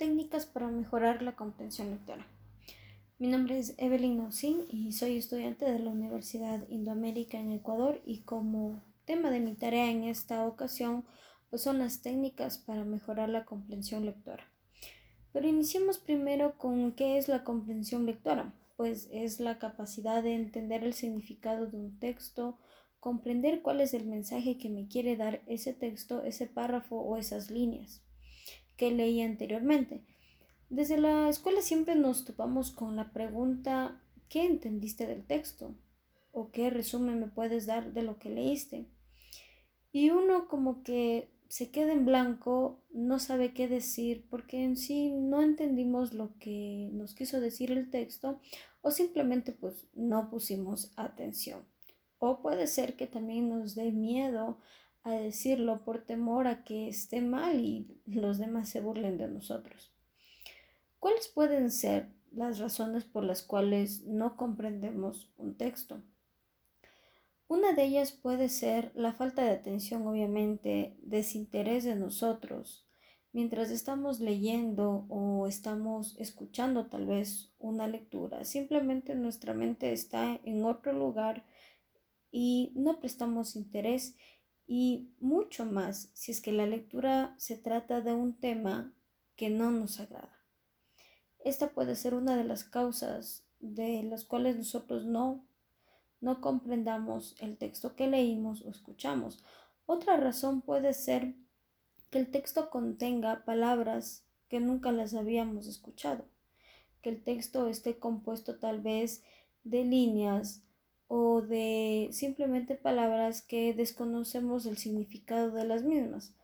Técnicas para mejorar la comprensión lectora. Mi nombre es Evelyn Nausin y soy estudiante de la Universidad Indoamérica en Ecuador y como tema de mi tarea en esta ocasión pues son las técnicas para mejorar la comprensión lectora. Pero iniciemos primero con qué es la comprensión lectora, pues es la capacidad de entender el significado de un texto, comprender cuál es el mensaje que me quiere dar ese texto, ese párrafo o esas líneas que leí anteriormente. Desde la escuela siempre nos topamos con la pregunta ¿qué entendiste del texto? ¿O qué resumen me puedes dar de lo que leíste? Y uno como que se queda en blanco, no sabe qué decir, porque en sí no entendimos lo que nos quiso decir el texto o simplemente pues no pusimos atención. O puede ser que también nos dé miedo a decirlo por temor a que esté mal y los demás se burlen de nosotros. ¿Cuáles pueden ser las razones por las cuales no comprendemos un texto? Una de ellas puede ser la falta de atención, obviamente, desinterés de nosotros. Mientras estamos leyendo o estamos escuchando tal vez una lectura, simplemente nuestra mente está en otro lugar y no prestamos interés y mucho más si es que la lectura se trata de un tema que no nos agrada. Esta puede ser una de las causas de las cuales nosotros no, no comprendamos el texto que leímos o escuchamos. Otra razón puede ser que el texto contenga palabras que nunca las habíamos escuchado, que el texto esté compuesto tal vez de líneas, o de simplemente palabras que desconocemos el significado de las mismas.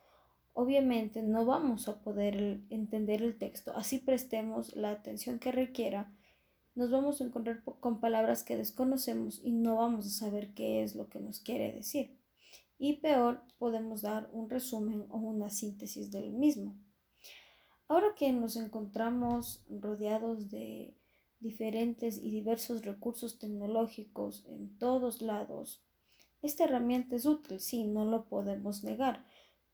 Obviamente no vamos a poder entender el texto, así prestemos la atención que requiera, nos vamos a encontrar con palabras que desconocemos y no vamos a saber qué es lo que nos quiere decir. Y peor, podemos dar un resumen o una síntesis del mismo. Ahora que nos encontramos rodeados de diferentes y diversos recursos tecnológicos en todos lados. Esta herramienta es útil, sí, no lo podemos negar,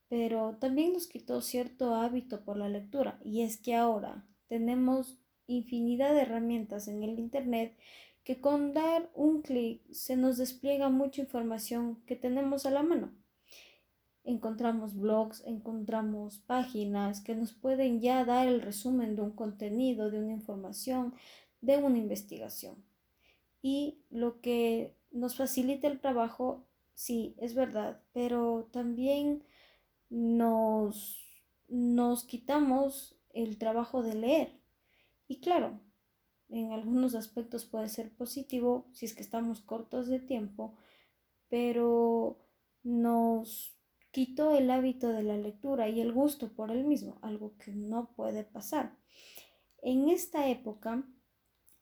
pero también nos quitó cierto hábito por la lectura y es que ahora tenemos infinidad de herramientas en el Internet que con dar un clic se nos despliega mucha información que tenemos a la mano. Encontramos blogs, encontramos páginas que nos pueden ya dar el resumen de un contenido, de una información, de una investigación. Y lo que nos facilita el trabajo, sí, es verdad, pero también nos, nos quitamos el trabajo de leer. Y claro, en algunos aspectos puede ser positivo si es que estamos cortos de tiempo, pero nos quitó el hábito de la lectura y el gusto por el mismo, algo que no puede pasar. En esta época,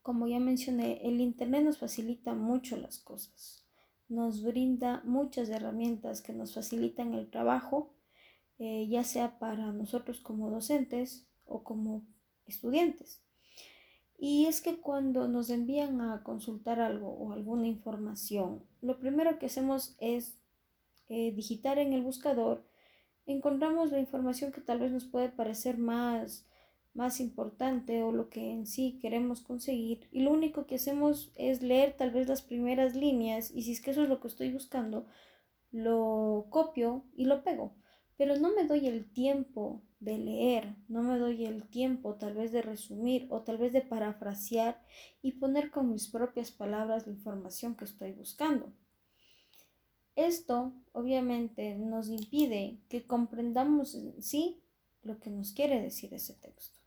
como ya mencioné, el Internet nos facilita mucho las cosas. Nos brinda muchas herramientas que nos facilitan el trabajo, eh, ya sea para nosotros como docentes o como estudiantes. Y es que cuando nos envían a consultar algo o alguna información, lo primero que hacemos es eh, digitar en el buscador, encontramos la información que tal vez nos puede parecer más más importante o lo que en sí queremos conseguir y lo único que hacemos es leer tal vez las primeras líneas y si es que eso es lo que estoy buscando, lo copio y lo pego. Pero no me doy el tiempo de leer, no me doy el tiempo tal vez de resumir o tal vez de parafrasear y poner con mis propias palabras la información que estoy buscando. Esto obviamente nos impide que comprendamos en sí lo que nos quiere decir ese texto.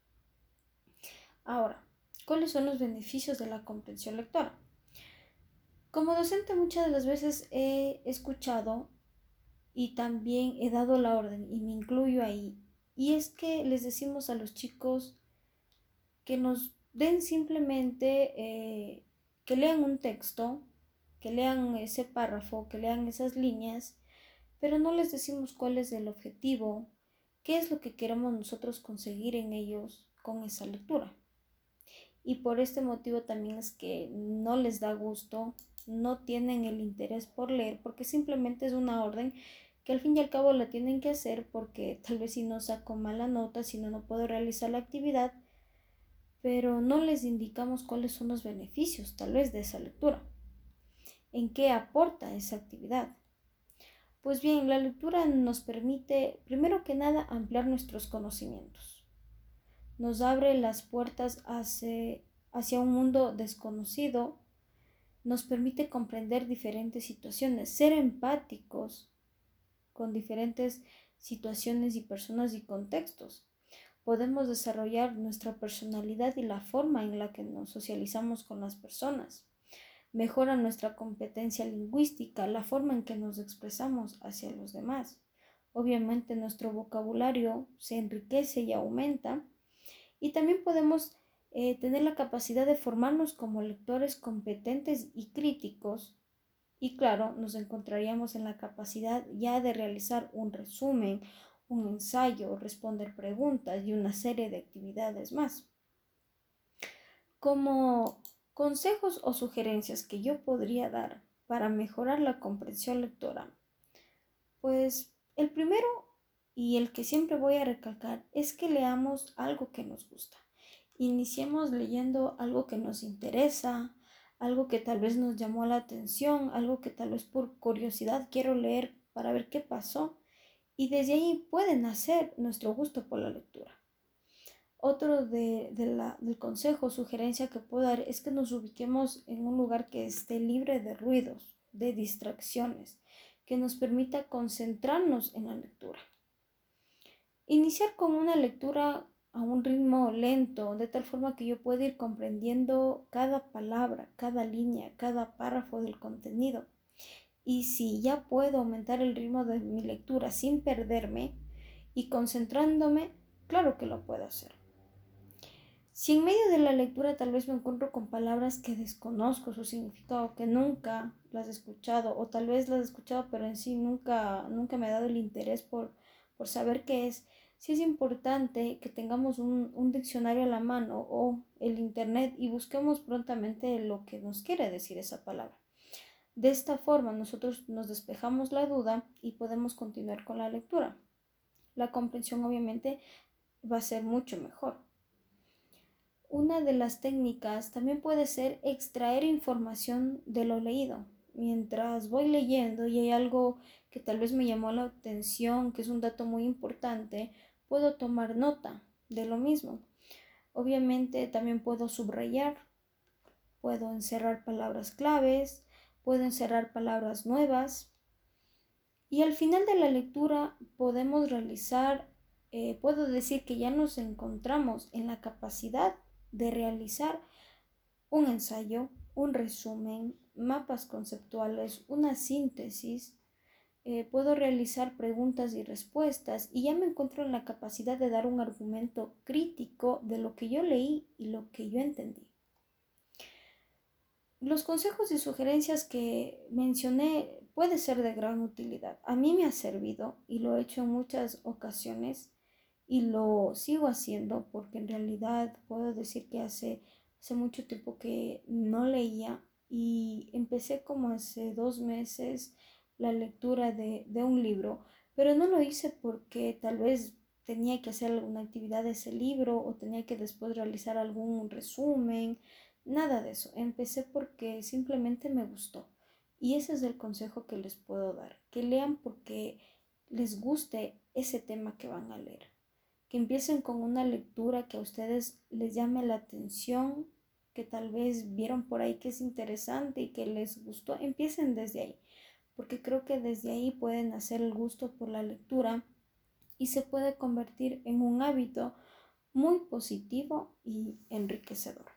Ahora, ¿cuáles son los beneficios de la comprensión lectora? Como docente muchas de las veces he escuchado y también he dado la orden y me incluyo ahí. Y es que les decimos a los chicos que nos den simplemente eh, que lean un texto, que lean ese párrafo, que lean esas líneas, pero no les decimos cuál es el objetivo, qué es lo que queremos nosotros conseguir en ellos con esa lectura y por este motivo también es que no les da gusto, no tienen el interés por leer porque simplemente es una orden que al fin y al cabo la tienen que hacer porque tal vez si no saco mala nota, si no, no puedo realizar la actividad, pero no les indicamos cuáles son los beneficios tal vez de esa lectura, en qué aporta esa actividad. Pues bien, la lectura nos permite, primero que nada, ampliar nuestros conocimientos. Nos abre las puertas hacia, hacia un mundo desconocido, nos permite comprender diferentes situaciones, ser empáticos con diferentes situaciones y personas y contextos. Podemos desarrollar nuestra personalidad y la forma en la que nos socializamos con las personas mejora nuestra competencia lingüística, la forma en que nos expresamos hacia los demás. Obviamente nuestro vocabulario se enriquece y aumenta y también podemos eh, tener la capacidad de formarnos como lectores competentes y críticos y claro, nos encontraríamos en la capacidad ya de realizar un resumen, un ensayo, responder preguntas y una serie de actividades más. Como Consejos o sugerencias que yo podría dar para mejorar la comprensión lectora. Pues el primero y el que siempre voy a recalcar es que leamos algo que nos gusta. Iniciemos leyendo algo que nos interesa, algo que tal vez nos llamó la atención, algo que tal vez por curiosidad quiero leer para ver qué pasó y desde ahí puede nacer nuestro gusto por la lectura. Otro de, la, del consejo sugerencia que puedo dar es que nos ubiquemos en un lugar que esté libre de ruidos, de distracciones, que nos permita concentrarnos en la lectura. Iniciar con una lectura a un ritmo lento, de tal forma que yo pueda ir comprendiendo cada palabra, cada línea, cada párrafo del contenido. Y si ya puedo aumentar el ritmo de mi lectura sin perderme y concentrándome, claro que lo puedo hacer. Si en medio de la lectura tal vez me encuentro con palabras que desconozco su significado, que nunca las he escuchado, o tal vez las he escuchado, pero en sí nunca, nunca me ha dado el interés por, por saber qué es, sí es importante que tengamos un, un diccionario a la mano o el internet y busquemos prontamente lo que nos quiere decir esa palabra. De esta forma nosotros nos despejamos la duda y podemos continuar con la lectura. La comprensión obviamente va a ser mucho mejor. Una de las técnicas también puede ser extraer información de lo leído. Mientras voy leyendo y hay algo que tal vez me llamó la atención, que es un dato muy importante, puedo tomar nota de lo mismo. Obviamente también puedo subrayar, puedo encerrar palabras claves, puedo encerrar palabras nuevas. Y al final de la lectura podemos realizar, eh, puedo decir que ya nos encontramos en la capacidad de realizar un ensayo, un resumen, mapas conceptuales, una síntesis. Eh, puedo realizar preguntas y respuestas y ya me encuentro en la capacidad de dar un argumento crítico de lo que yo leí y lo que yo entendí. Los consejos y sugerencias que mencioné puede ser de gran utilidad. A mí me ha servido y lo he hecho en muchas ocasiones y lo sigo haciendo porque en realidad puedo decir que hace, hace mucho tiempo que no leía y empecé como hace dos meses la lectura de, de un libro, pero no lo hice porque tal vez tenía que hacer alguna actividad de ese libro o tenía que después realizar algún resumen, nada de eso. Empecé porque simplemente me gustó. Y ese es el consejo que les puedo dar, que lean porque les guste ese tema que van a leer que empiecen con una lectura que a ustedes les llame la atención, que tal vez vieron por ahí que es interesante y que les gustó, empiecen desde ahí, porque creo que desde ahí pueden hacer el gusto por la lectura y se puede convertir en un hábito muy positivo y enriquecedor.